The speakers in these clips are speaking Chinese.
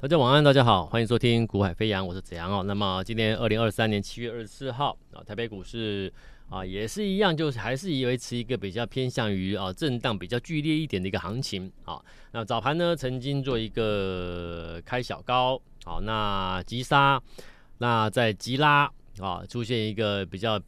大家晚安，大家好，欢迎收听《股海飞扬》，我是子阳哦。那么今天二零二三年七月二十四号啊，台北股市啊也是一样，就是还是以维持一个比较偏向于啊震荡比较剧烈一点的一个行情啊。那早盘呢曾经做一个开小高，好，那急杀，那在急拉啊，出现一个比较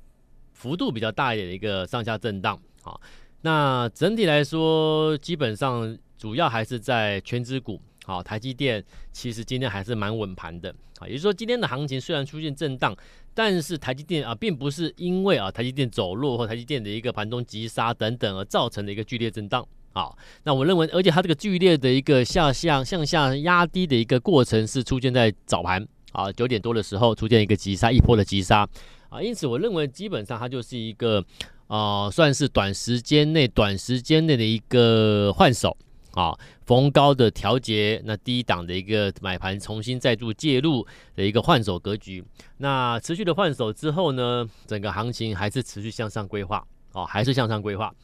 幅度比较大一点的一个上下震荡啊。那整体来说，基本上主要还是在权值股。好，台积电其实今天还是蛮稳盘的啊，也就是说今天的行情虽然出现震荡，但是台积电啊，并不是因为啊台积电走弱或台积电的一个盘中急杀等等而造成的一个剧烈震荡啊。那我认为，而且它这个剧烈的一个下向向下压低的一个过程是出现在早盘啊九点多的时候出现一个急杀一波的急杀啊，因此我认为基本上它就是一个啊算是短时间内短时间内的一个换手。啊，逢高的调节，那低档的一个买盘重新再度介入的一个换手格局，那持续的换手之后呢，整个行情还是持续向上规划，哦，还是向上规划。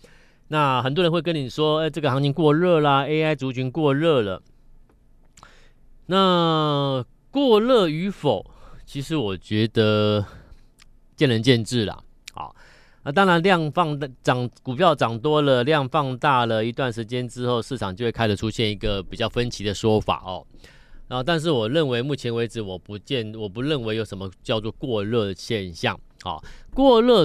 那很多人会跟你说，哎，这个行情过热啦，AI 族群过热了。那过热与否，其实我觉得见仁见智啦。那当然，量放大涨，股票涨多了，量放大了一段时间之后，市场就会开始出现一个比较分歧的说法哦。然后，但是我认为目前为止，我不见，我不认为有什么叫做过热现象。啊，过热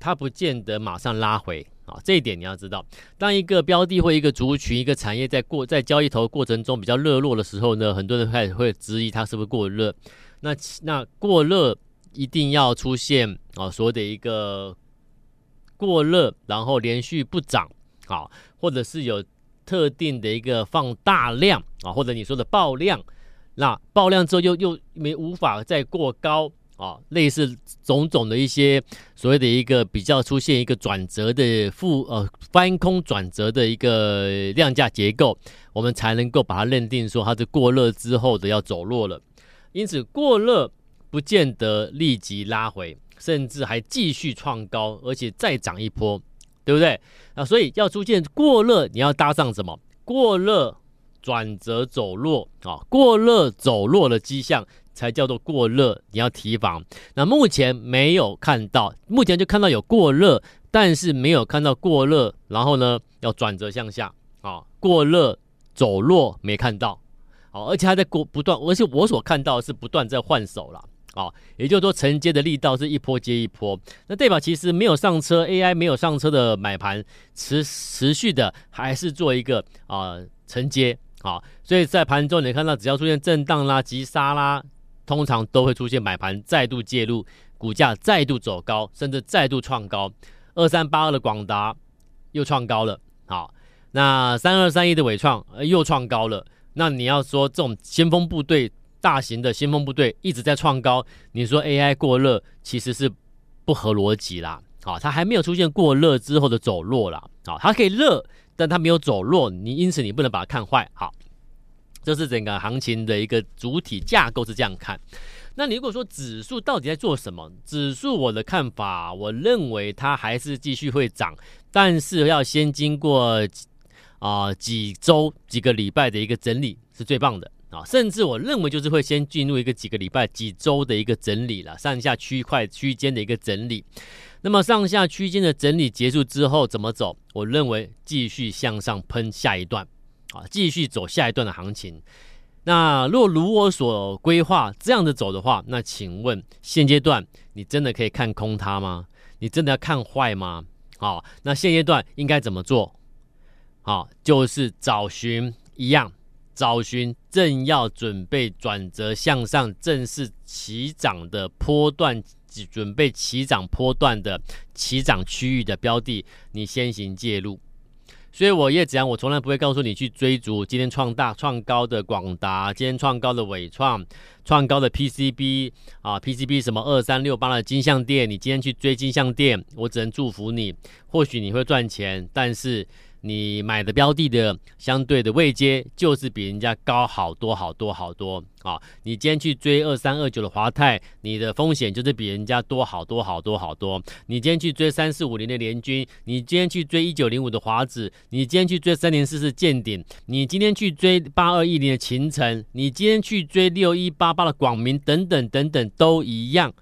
它不见得马上拉回啊，这一点你要知道。当一个标的或一个族群、一个产业在过在交易头过程中比较热络的时候呢，很多人开始会质疑它是不是过热。那那过热一定要出现啊，所谓的一个。过热，然后连续不涨，啊，或者是有特定的一个放大量啊，或者你说的爆量，那爆量之后又又没无法再过高啊，类似种种的一些所谓的一个比较出现一个转折的负呃翻空转折的一个量价结构，我们才能够把它认定说它是过热之后的要走弱了。因此过热不见得立即拉回。甚至还继续创高，而且再涨一波，对不对？啊，所以要出现过热，你要搭上什么？过热转折走弱啊，过热走弱的迹象才叫做过热，你要提防。那目前没有看到，目前就看到有过热，但是没有看到过热，然后呢要转折向下啊，过热走弱没看到，好，而且还在过不断，而且我所看到的是不断在换手了。哦，也就是说承接的力道是一波接一波，那代表其实没有上车，AI 没有上车的买盘持持续的还是做一个啊、承接，啊、所以在盘中你看到只要出现震荡啦、急杀啦，通常都会出现买盘再度介入，股价再度走高，甚至再度创高，二三八二的广达又创高了，好、那三二三一的纬创又创高了，那你要说这种先锋部队。大型的先锋部队一直在创高，你说 AI 过热其实是不合逻辑啦。好，它还没有出现过热之后的走弱啦。好，它可以热，但它没有走弱，你因此你不能把它看坏。好，这是整个行情的一个主体架构是这样看。那你如果说指数到底在做什么？指数我的看法，我认为它还是继续会涨，但是要先经过啊、几周几个礼拜的一个整理是最棒的。啊，甚至我认为就是会先进入一个几个礼拜、几周的一个整理了，上下区块区间的一个整理。那么上下区间的整理结束之后怎么走？我认为继续向上喷下一段，啊，继续走下一段的行情。那若如我所规划这样子走的话，那请问现阶段你真的可以看空它吗？你真的要看坏吗？好，那现阶段应该怎么做？好，就是找寻一样。找寻正要准备转折向上、正式起涨的波段，准备起涨波段的起涨区域的标的，你先行介入。所以，我叶子阳，我从来不会告诉你去追逐今天创大创高的广达，今天创高的纬创，创高的 PCB 啊，PCB 什么二三六八的金像电，你今天去追金像电，我只能祝福你，或许你会赚钱，但是你买的标的的相对的位阶就是比人家高好多好多好多啊！你今天去追二三二九的华泰，你的风险就是比人家多好多好多好多。你今天去追三四五零的联军，你今天去追一九零五的华子，你今天去追三零四四健鼎，你今天去追八二一零的秦诚，你今天去追六一八八的广明等等等等都一样，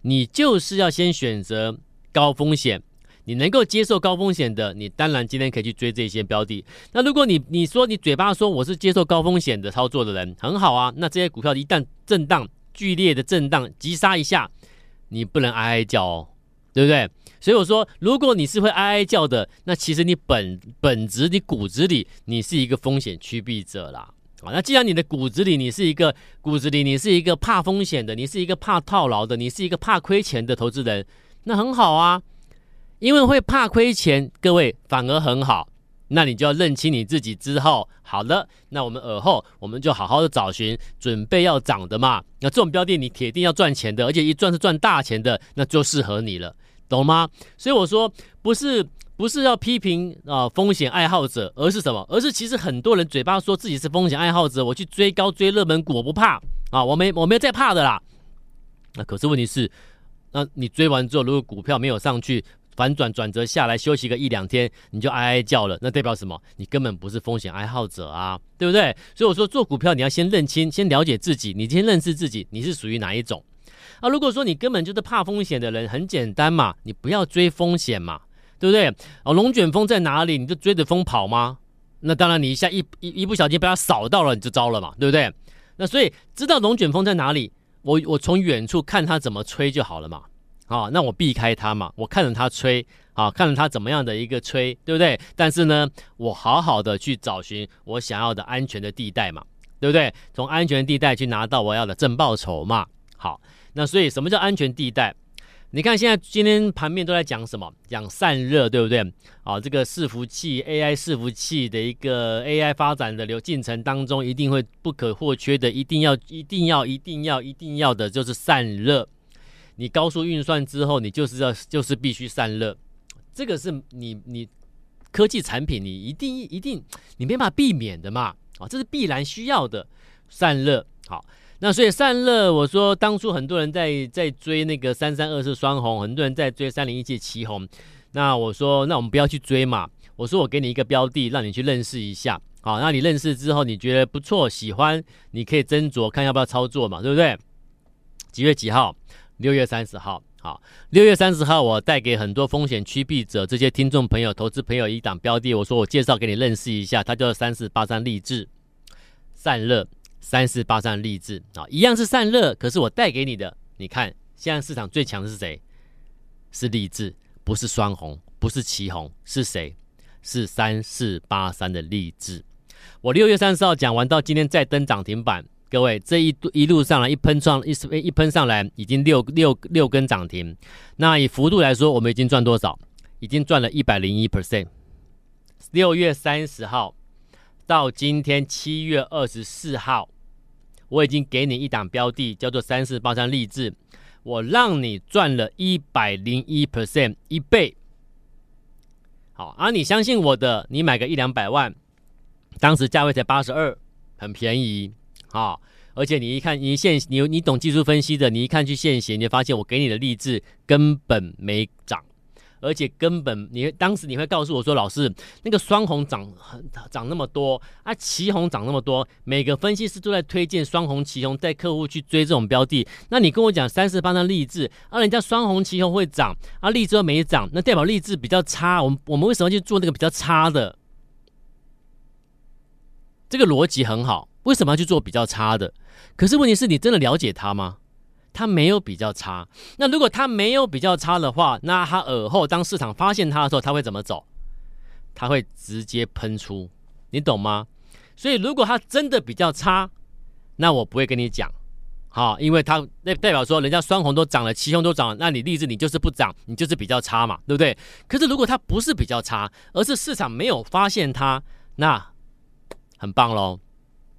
你就是要先选择高风险。你能够接受高风险的，你当然今天可以去追这些标的。那如果你你说你嘴巴说我是接受高风险的操作的人，很好啊。那这些股票一旦震荡剧烈的震荡急杀一下，你不能哀哀叫哦，对不对？所以我说，如果你是会哀哀叫的，那其实你本本质你骨子里你是一个风险趋避者啦。啊，那既然你的骨子里你是一个骨子里你是一个怕风险的，你是一个怕套牢的，你是一个怕亏钱的投资人，那很好啊。因为会怕亏钱，各位反而很好。那你就要认清你自己之后，好了，那我们尔后我们就好好的找寻准备要涨的嘛。那这种标的你铁定要赚钱的，而且一赚是赚大钱的，那就适合你了，懂吗？所以我说不是不是要批评啊、风险爱好者，而是什么？而是其实很多人嘴巴说自己是风险爱好者，我去追高追热门股，我不怕啊，我没我没有在怕的啦。那可是问题是，那你追完之后，如果股票没有上去，反转转折下来休息个一两天，你就哀哀叫了，那代表什么？你根本不是风险爱好者啊，对不对？所以我说做股票你要先认清，先了解自己，你先认识自己，你是属于哪一种啊？如果说你根本就是怕风险的人，很简单嘛，你不要追风险嘛，对不对？哦，龙卷风在哪里？你就追着风跑吗？那当然，你一下一一一不小心被它扫到了，你就糟了嘛，对不对？那所以知道龙卷风在哪里，我我从远处看它怎么吹就好了嘛。啊、哦，那我避开它嘛，我看着它吹，啊、看着它怎么样的一个吹，对不对？但是呢，我好好的去找寻我想要的安全的地带嘛，对不对？从安全地带去拿到我要的正报酬嘛。好，那所以什么叫安全地带？你看现在今天盘面都在讲什么？讲散热，对不对？啊、这个伺服器 AI 伺服器的一个 AI 发展的流进程当中，一定会不可或缺的，一定要一定要一定要一定要的就是散热。你高速运算之后，你就是要就是必须散热，这个是你你科技产品你一定一定你没办法避免的嘛，啊，这是必然需要的散热。好，那所以散热，我说当初很多人在在追那个三三二四双红，很多人在追三零一七旗红，那我说那我们不要去追嘛，我说我给你一个标的，让你去认识一下，好，那你认识之后你觉得不错喜欢，你可以斟酌看要不要操作嘛，对不对？几月几号？六月三十号，好，六月三十号，我带给很多风险趋避者这些听众朋友、投资朋友一档标的，我说我介绍给你认识一下，它叫三四八三励志散热，三四八三励志啊，一样是散热，可是我带给你的，你看现在市场最强的是谁？是励志，不是双红，不是奇红，是谁？是三四八三的励志。我六月三十号讲完到今天再登涨停板。各位，这一一路上来一喷上一一喷上来，已经六六六根涨停。那以幅度来说，我们已经赚多少？已经赚了一百零一 percent。六月三十号到今天七月二十四号，我已经给你一档标的，叫做三四八三励志，我让你赚了一百零一 percent，一倍。好，而、啊、你相信我的，你买个一两百万，当时价位才八十二，很便宜。啊、而且你一看，你现你你懂技术分析的，你一看去现行，你就发现我给你的力智根本没涨，而且根本你当时你会告诉我说，老师那个双红涨很涨那么多啊，奇红涨那么多，每个分析师都在推荐双红、奇红带客户去追这种标的，那你跟我讲三四八三力智啊，人家双红、奇红会涨啊，力智没涨，那代表力智比较差，我们我们为什么去做那个比较差的？这个逻辑很好。为什么要去做比较差的？可是问题是你真的了解它吗？它没有比较差。那如果它没有比较差的话，那它尔后当市场发现它的时候，它会怎么走？它会直接喷出，你懂吗？所以如果它真的比较差，那我不会跟你讲，好，因为它那代表说人家双红都涨了，奇雄都涨了，那你力智你就是不涨，你就是比较差嘛，对不对？可是如果它不是比较差，而是市场没有发现它，那很棒喽。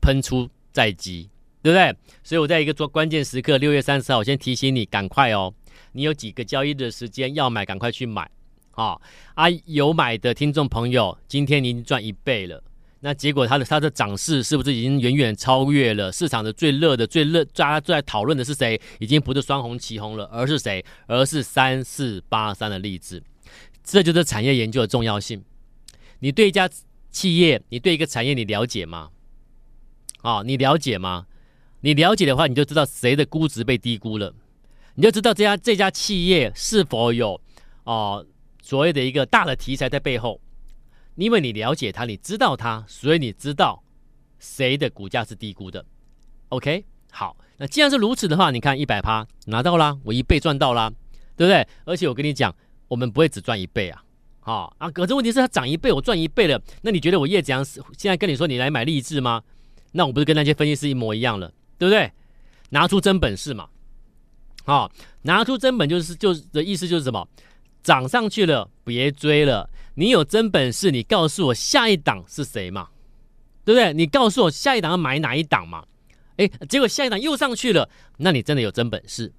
喷出在即，对不对？所以我在一个做关键时刻，六月三十号，我先提醒你，赶快哦！你有几个交易的时间要买，赶快去买啊啊，有买的听众朋友，今天你已经赚一倍了。那结果它的它的涨势是不是已经远远超越了市场的最热的最热大家最在讨论的是谁？已经不是双红旗红了，而是谁？而是三四八三的例子。这就是产业研究的重要性。你对一家企业，你对一个产业，你了解吗？啊、哦，你了解吗？你了解的话，你就知道谁的估值被低估了，你就知道这家这家企业是否有哦所谓的一个大的题材在背后。因为你了解它，你知道它，所以你知道谁的股价是低估的。OK，好，那既然是如此的话，你看一百趴拿到啦，我一倍赚到啦，对不对？而且我跟你讲，我们不会只赚一倍啊，好啊。可是问题是它涨一倍，我赚一倍了，那你觉得我叶子阳现在跟你说你来买励志吗？那我不是跟那些分析师一模一样了，对不对？拿出真本事嘛，好，拿出真本就是就是的意思就是什么？涨上去了别追了。你有真本事，你告诉我下一档是谁嘛？对不对？你告诉我下一档要买哪一档嘛？哎，结果下一档又上去了，那你真的有真本事？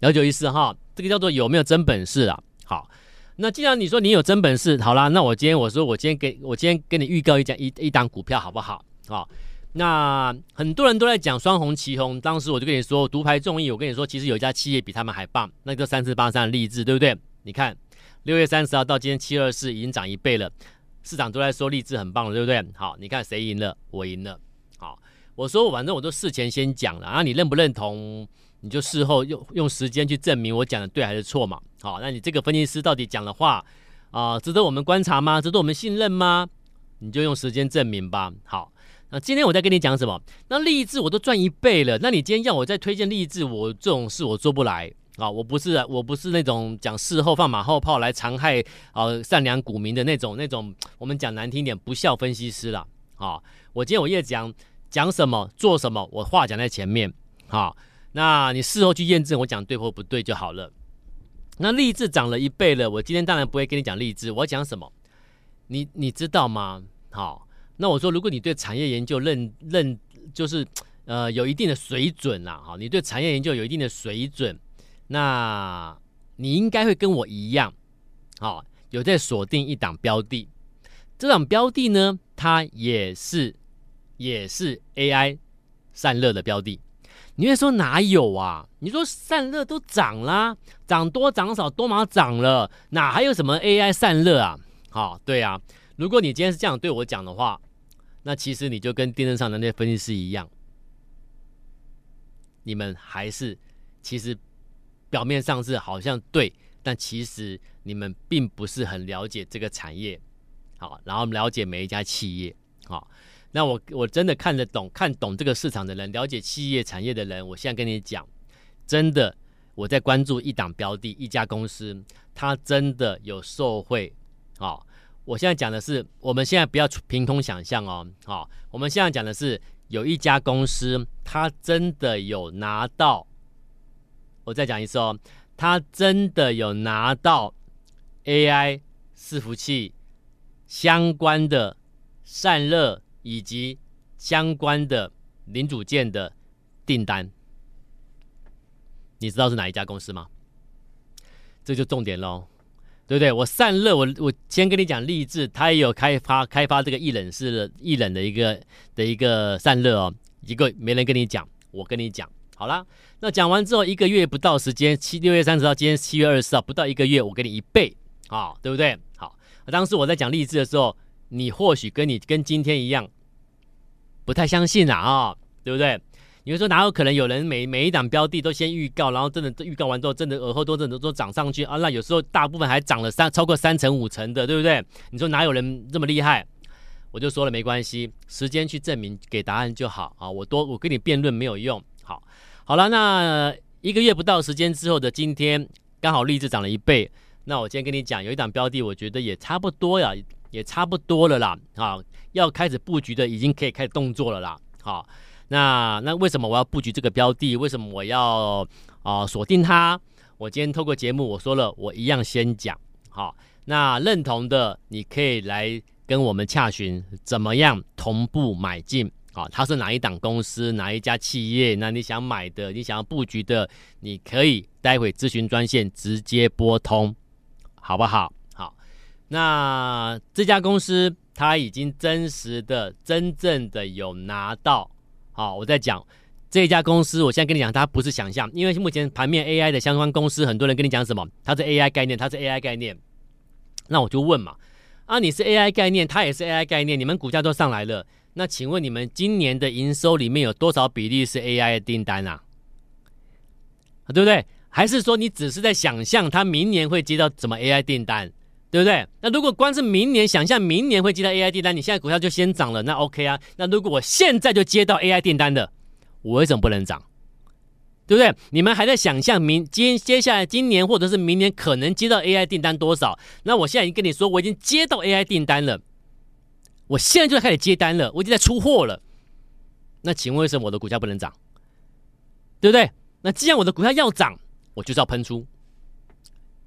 了解意思哈？这个叫做有没有真本事啊？好，那既然你说你有真本事，好啦，那我今天我说我今天给我今天给你预告一讲一一档股票好不好？好，那很多人都在讲双红旗红，当时我就跟你说独排众议，我跟你说其实有一家企业比他们还棒，那个三四八三的励志，对不对？你看。六月三十号到今天七二四已经涨一倍了，市场都在说励志很棒了，对不对？好，你看谁赢了？我赢了。好，我说反正我都事前先讲了啊，你认不认同？你就事后用用时间去证明我讲的对还是错嘛。好，那你这个分析师到底讲的话啊，值得我们观察吗？值得我们信任吗？你就用时间证明吧。好，那今天我在跟你讲什么？那励志我都赚一倍了，那你今天要我再推荐励志，我这种事我做不来。啊，我不是我不是那种讲事后放马后炮来残害啊善良股民的那种那种，我们讲难听点不孝分析师了。啊，我今天我也讲讲什么做什么，我话讲在前面。好，那你事后去验证我讲对或不对就好了。那励志涨了一倍了，我今天当然不会跟你讲励志，我要讲什么？你你知道吗？好，那我说如果你对产业研究认认就是呃有一定的水准啦，哈，你对产业研究有一定的水准。那你应该会跟我一样，好、有在锁定一档标的，这档标的呢，它也是也是 AI 散热的标的。你会说哪有啊？你说散热都涨啦，涨多涨少多嘛涨了，哪还有什么 AI 散热啊？好、对啊，如果你今天是这样对我讲的话，那其实你就跟电视上的那些分析师一样，你们还是其实。表面上是好像对，但其实你们并不是很了解这个产业，好，然后了解每一家企业，好，那我我真的看得懂、看懂这个市场的人，了解企业产业的人，我现在跟你讲，真的我在关注一档标的、一家公司，它真的有受惠，好，我现在讲的是，我们现在不要凭空想象哦，好，我们现在讲的是有一家公司，它真的有拿到。我再讲一次哦，他真的有拿到 AI 伺服器相关的散热以及相关的零组件的订单，你知道是哪一家公司吗？这就重点喽，对不对？我散热，我我先跟你讲，励志他也有开发开发这个一冷式的液冷的一个的一个散热哦，一个没人跟你讲，我跟你讲。好啦，那讲完之后，一个月不到时间，七六月三十号，今天七月二十四号，不到一个月，我给你一倍，啊，对不对？好，当时我在讲励志的时候，你或许跟你跟今天一样，不太相信啦，啊，对不对？你会说哪有可能有人每每一档标的都先预告，然后真的预告完之后，真的耳后多真的都涨上去啊？那有时候大部分还涨了三超过三成五成的，对不对？你说哪有人这么厉害？我就说了没关系，时间去证明，给答案就好啊。我多我跟你辩论没有用，好。好了，那一个月不到时间之后的今天，刚好励志涨了一倍。那我今天跟你讲，有一档标的，我觉得也差不多呀，也差不多了啦。啊，要开始布局的，已经可以开始动作了啦。好，那那为什么我要布局这个标的？为什么我要啊锁定它？我今天透过节目我说了，我一样先讲。好，那认同的你可以来跟我们洽询，怎么样同步买进。好，它是哪一档公司，哪一家企业？那你想买的，你想要布局的，你可以待会咨询专线直接拨通，好不好？好。那这家公司它已经真实的、真正的有拿到。好，我在讲这家公司，我现在跟你讲，它不是想象，因为目前盘面 AI 的相关公司，很多人跟你讲什么？它是 AI 概念，它是 AI 概念。那我就问嘛，啊，你是 AI 概念，它也是 AI 概念，你们股价都上来了，那请问你们今年的营收里面有多少比例是 AI 的订单啊？啊，对不对？还是说你只是在想象它明年会接到什么 AI 订单？对不对？那如果光是明年想象明年会接到 AI 订单，你现在股票就先涨了，那 OK 啊？那如果我现在就接到 AI 订单的，我为什么不能涨？对不对？你们还在想象明今接下来今年或者是明年可能接到 AI 订单多少？那我现在已经跟你说，我已经接到 AI 订单了，我现在就开始接单了，我已经在出货了。那请问为什么我的股价不能涨？对不对？那既然我的股票要涨，我就是要喷出，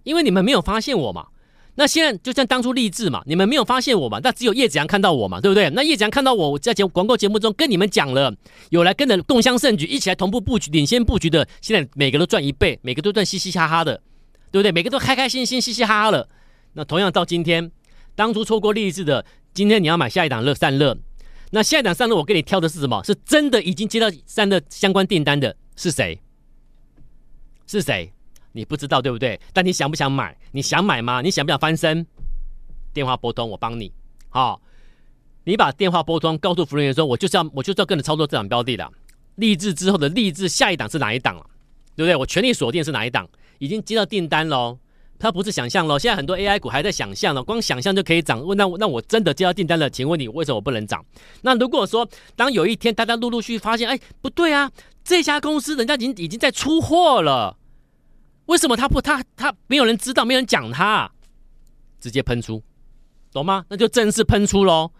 因为你们没有发现我嘛。那现在就像当初励志嘛，你们没有发现我嘛？那只有叶子阳看到我嘛，对不对？那叶子阳看到我，我在节广告节目中跟你们讲了，有来跟着共襄盛举，一起来同步布局、领先布局的，现在每个都赚一倍，每个都赚嘻嘻哈哈的，对不对？每个都开开心心、嘻嘻哈哈了。那同样到今天，当初错过励志的，今天你要买下一档乐散热，那下一档散热我给你挑的是什么？是真的已经接到散热相关订单的是谁？是谁？你不知道对不对？但你想不想买？你想买吗？你想不想翻身？电话拨通，我帮你。好，你把电话拨通，告诉服务员说：“我就是要，我就是要跟着操作这档标的的。立志之后的立志下一档是哪一档了？对不对？我全力锁定是哪一档？已经接到订单喽。它不是想象喽。现在很多 AI 股还在想象呢，光想象就可以涨。问那那我真的接到订单了，请问你为什么我不能涨？那如果说当有一天大家陆陆续续发现，哎，不对啊，这家公司人家已经已经在出货了。为什么他不他他没有人知道，没有人讲他，直接喷出，懂吗？那就正式喷出喽。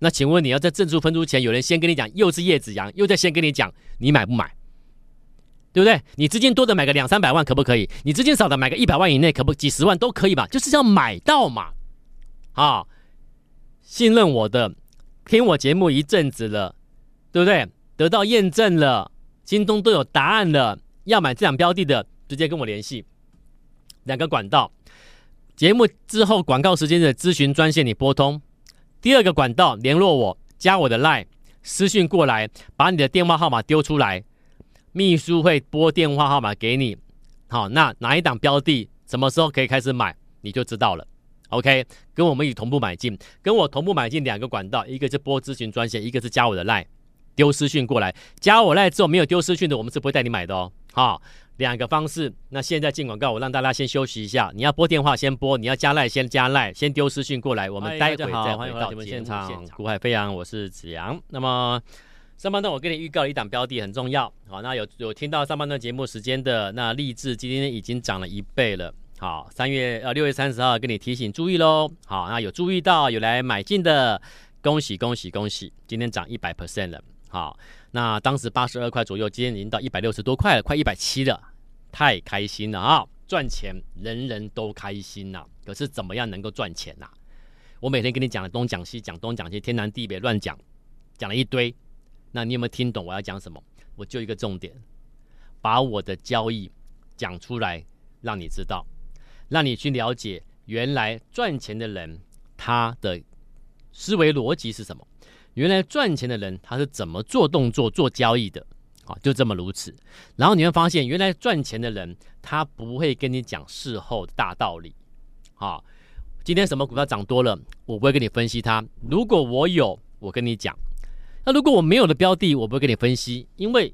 那请问你要在正式喷出前，有人先跟你讲，又是叶子阳，又在先跟你讲，你买不买？对不对？你资金多的买个两三百万可不可以？你资金少的买个一百万以内，可不几十万都可以吧？就是要买到嘛。啊，信任我的，听我节目一阵子了，对不对？得到验证了，心中都有答案了，要买这两标的的。直接跟我联系，两个管道，节目之后广告时间的咨询专线你拨通，第二个管道联络我，加我的 line 私讯过来，把你的电话号码丢出来，秘书会拨电话号码给你。好，那哪一档标的什么时候可以开始买，你就知道了。OK，跟我们一同步买进，跟我同步买进两个管道，一个是拨咨询专线，一个是加我的 line 丢私讯过来，加我 line 之后没有丢私讯的，我们是不会带你买的哦。好。两个方式，那现在进广告，我让大家先休息一下。你要拨电话先拨，你要加赖先加赖，先丢私讯过来，我们待会再回到节目现场。股海飞扬，我是子阳。那么上半段我给你预告了一档标的很重要，好，那有有听到上半段节目时间的那励志今天已经涨了一倍了。好，三月呃六月三十号跟你提醒注意喽。好，那有注意到有来买进的，恭喜恭喜恭喜，今天涨一百 percent 了。好。那当时八十二块左右，今天已经到一百六十多块了，快一百七了，太开心了啊！赚钱人人都开心呐，可是怎么样能够赚钱呐？我每天跟你讲的东讲西，讲东讲西，天南地北乱讲，讲了一堆，那你有没有听懂我要讲什么？我就一个重点，把我的交易讲出来，让你知道，让你去了解原来赚钱的人他的思维逻辑是什么。原来赚钱的人他是怎么做动作、做交易的？啊，就这么如此。然后你会发现，原来赚钱的人他不会跟你讲事后的大道理。啊，今天什么股票涨多了，我不会跟你分析它。如果我有，我跟你讲；那如果我没有的标的，我不会跟你分析，因为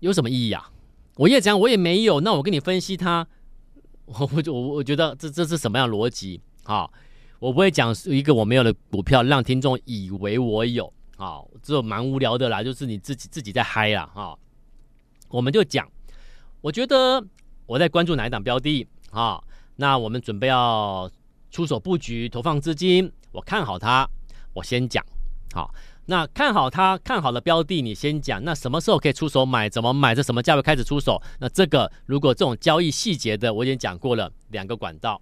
有什么意义啊？我也讲我也没有，那我跟你分析它，我我我我觉得这这是什么样的逻辑？啊？我不会讲一个我没有的股票，让听众以为我有啊，这蛮无聊的啦，就是你自己自己在嗨啦哈。我们就讲，我觉得我在关注哪一档标的啊？那我们准备要出手布局，投放资金，我看好它，我先讲好。那看好它，看好的标的，你先讲。那什么时候可以出手买？怎么买？这什么价位开始出手？那这个如果这种交易细节的，我已经讲过了，两个管道。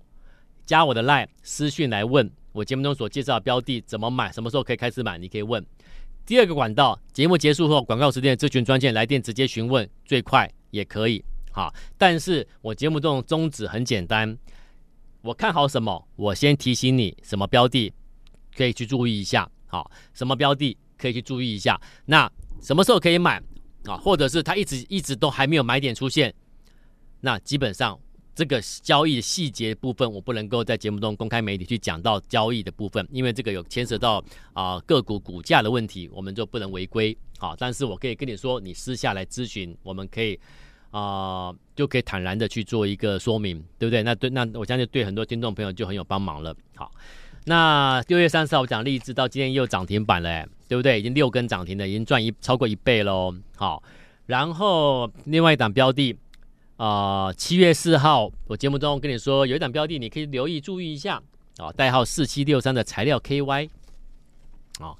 加我的 line 私讯来问我节目中所介绍的标的怎么买，什么时候可以开始买？你可以问。第二个管道，节目结束后广告时间的咨询专线来电直接询问，最快也可以。好，但是我节目中宗旨很简单，我看好什么，我先提醒你什么标的可以去注意一下，好，什么标的可以去注意一下。那什么时候可以买啊？或者是它一直一直都还没有买点出现，那基本上。这个交易的细节部分，我不能够在节目中公开媒体去讲到交易的部分，因为这个有牵涉到啊、个股股价的问题，我们就不能违规。好，但是我可以跟你说，你私下来咨询，我们可以啊、就可以坦然的去做一个说明，对不对？那对，那我相信对很多听众朋友就很有帮忙了。好，那六月三十号我讲励志到今天又涨停板了，对不对？已经六根涨停了，已经赚一超过一倍喽。好，然后另外一档标的。啊，七、月四号，我节目中跟你说有一档标的，你可以留意注意一下啊，代号四七六三的材料 KY，啊，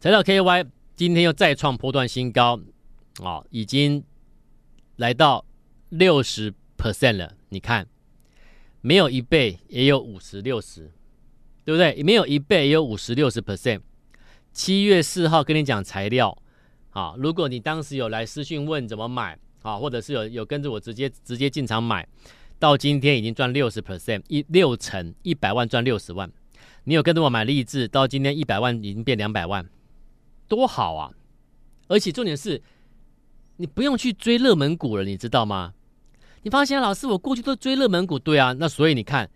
材料 KY 今天又再创波段新高，啊，已经来到六十 percent 了。你看，没有一倍也有五十六十，对不对？没有一倍也有五十六十 percent。七月四号跟你讲材料，啊，如果你当时有来私讯问怎么买。啊，或者是有有跟着我直接直接进场买，到今天已经赚六十 percent，一六成一百万赚六十万。你有跟着我买励志，到今天一百万已经变两百万，多好啊！而且重点是，你不用去追热门股了，你知道吗？你发现老师，我过去都追热门股，对啊，那所以你看，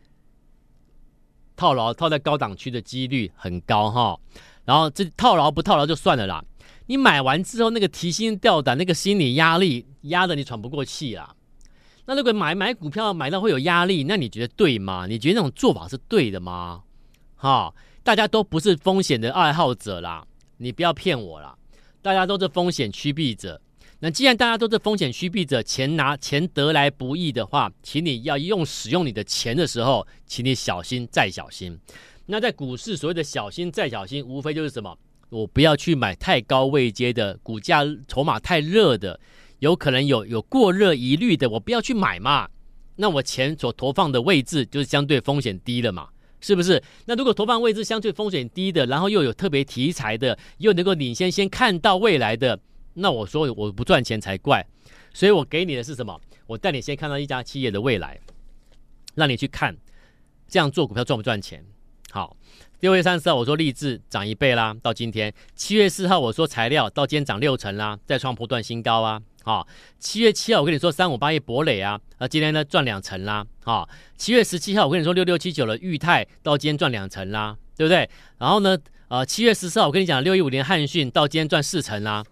套牢套在高档区的几率很高哈。然后这套牢不套牢就算了啦。你买完之后，那个提心吊胆，那个心理压力压得你喘不过气啦。那如果买买股票买到会有压力，那你觉得对吗？你觉得那种做法是对的吗？哈，大家都不是风险的爱好者啦，你不要骗我啦。大家都是风险趋避者。那既然大家都是风险趋避者，钱拿钱得来不易的话，请你要用使用你的钱的时候，请你小心再小心。那在股市所谓的小心再小心，无非就是什么？我不要去买太高位阶的，股价筹码太热的，有可能有有过热疑虑的，我不要去买嘛。那我钱所投放的位置就是相对风险低了嘛，是不是？那如果投放位置相对风险低的，然后又有特别题材的，又能够领先先看到未来的，那我说我不赚钱才怪。所以我给你的是什么？我带你先看到一家企业的未来，让你去看，这样做股票赚不赚钱？好。六月三十号我说励志涨一倍啦，到今天七月四号我说材料到今天涨六成啦，再创波段新高啊！好，七月七号我跟你说三五八一博磊啊，啊今天呢赚两成啦！好，七月十七号我跟你说六六七九的裕泰到今天赚两成啦，对不对？然后呢，呃七月十四号我跟你讲六一五零汉讯到今天赚四成啦，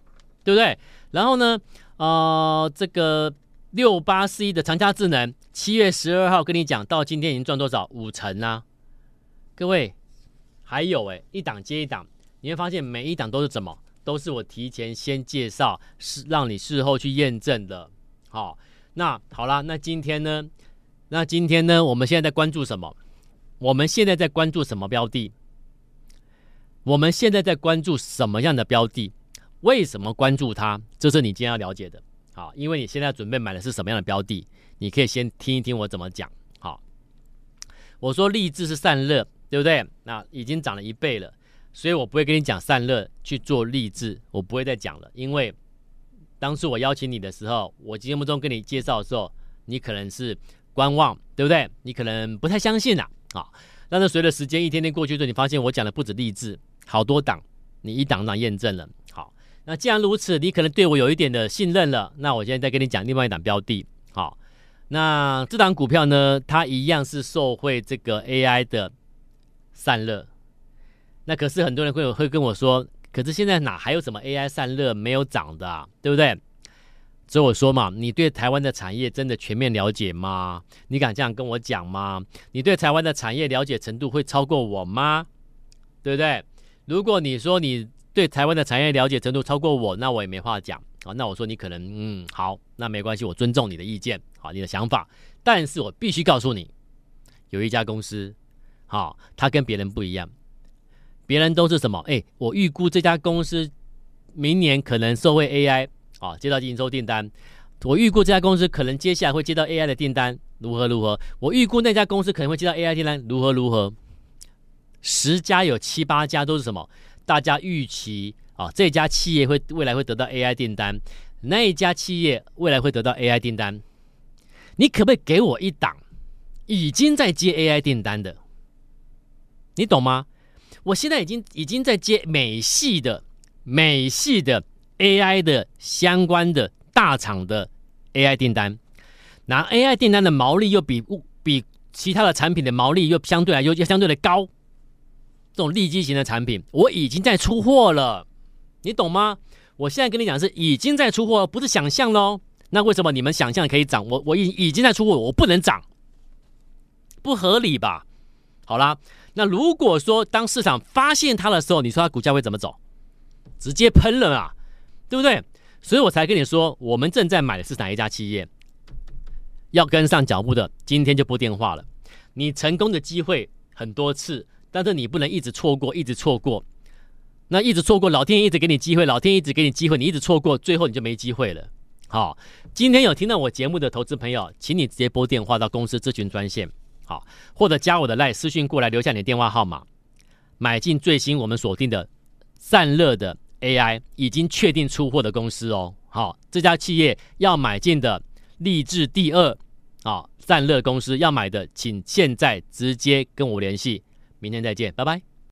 对不对？然后呢，呃这个六八四一的长佳智能七月十二号跟你讲到今天已经赚多少五成啦，各位。还有哎，一档接一档，你会发现每一档都是怎么，都是我提前先介绍，是让你事后去验证的。好，那好了，那今天呢？那今天呢？我们现在在关注什么？我们现在在关注什么标的？我们现在在关注什么样的标的？为什么关注它？这是你今天要了解的。好，因为你现在准备买的是什么样的标的？你可以先听一听我怎么讲。好，我说励志是散热。对不对？那已经涨了一倍了，所以我不会跟你讲散热去做励志，我不会再讲了。因为当初我邀请你的时候，我节目中跟你介绍的时候，你可能是观望，对不对？你可能不太相信呐。啊，但是随着时间一天天过去之后，你发现我讲的不止励志，好多档，你一档档验证了。好，那既然如此，你可能对我有一点的信任了。那我现在再跟你讲另外一档标的。好，那这档股票呢，它一样是受惠这个 AI 的。散热，那可是很多人会有会跟我说，可是现在哪还有什么 AI 散热没有涨的啊，对不对？所以我说嘛，你对台湾的产业真的全面了解吗？你敢这样跟我讲吗？你对台湾的产业了解程度会超过我吗？对不对？如果你说你对台湾的产业了解程度超过我，那我也没话讲啊。那我说你可能嗯好，那没关系，我尊重你的意见，好，你的想法，但是我必须告诉你，有一家公司。好，他跟别人不一样，别人都是什么？哎，我预估这家公司明年可能受惠 AI 啊，接到营收订单。我预估这家公司可能接下来会接到 AI 的订单，如何如何？我预估那家公司可能会接到 AI 订单，如何如何？十家有七八家都是什么？大家预期啊，这家企业会未来会得到 AI 订单，那一家企业未来会得到 AI 订单。你可不可以给我一档？已经在接 AI 订单的，你懂吗？我现在已经已经在接美系的美系的 AI 的相关的大厂的 AI 订单，拿 AI 订单的毛利又比比其他的产品的毛利又相对来又又相对的高，这种利基型的产品，我已经在出货了，你懂吗？我现在跟你讲是已经在出货，不是想象喽。那为什么你们想象可以涨？我我已已经在出货，我不能涨，不合理吧？好啦，那如果说当市场发现它的时候，你说它股价会怎么走？直接喷了啊，对不对？所以我才跟你说，我们正在买的是哪一家企业？要跟上脚步的，今天就拨电话了。你成功的机会很多次，但是你不能一直错过，一直错过。那一直错过，老天爷一直给你机会，老天爷一直给你机会，你一直错过，最后你就没机会了。好，今天有听到我节目的投资朋友，请你直接拨电话到公司咨询专线，好，或者加我的赖私讯过来，留下你的电话号码，买进最新我们锁定的散热的 AI 已经确定出货的公司哦。好，这家企业要买进的励志第二，啊，散热公司要买的，请现在直接跟我联系，明天再见，拜拜。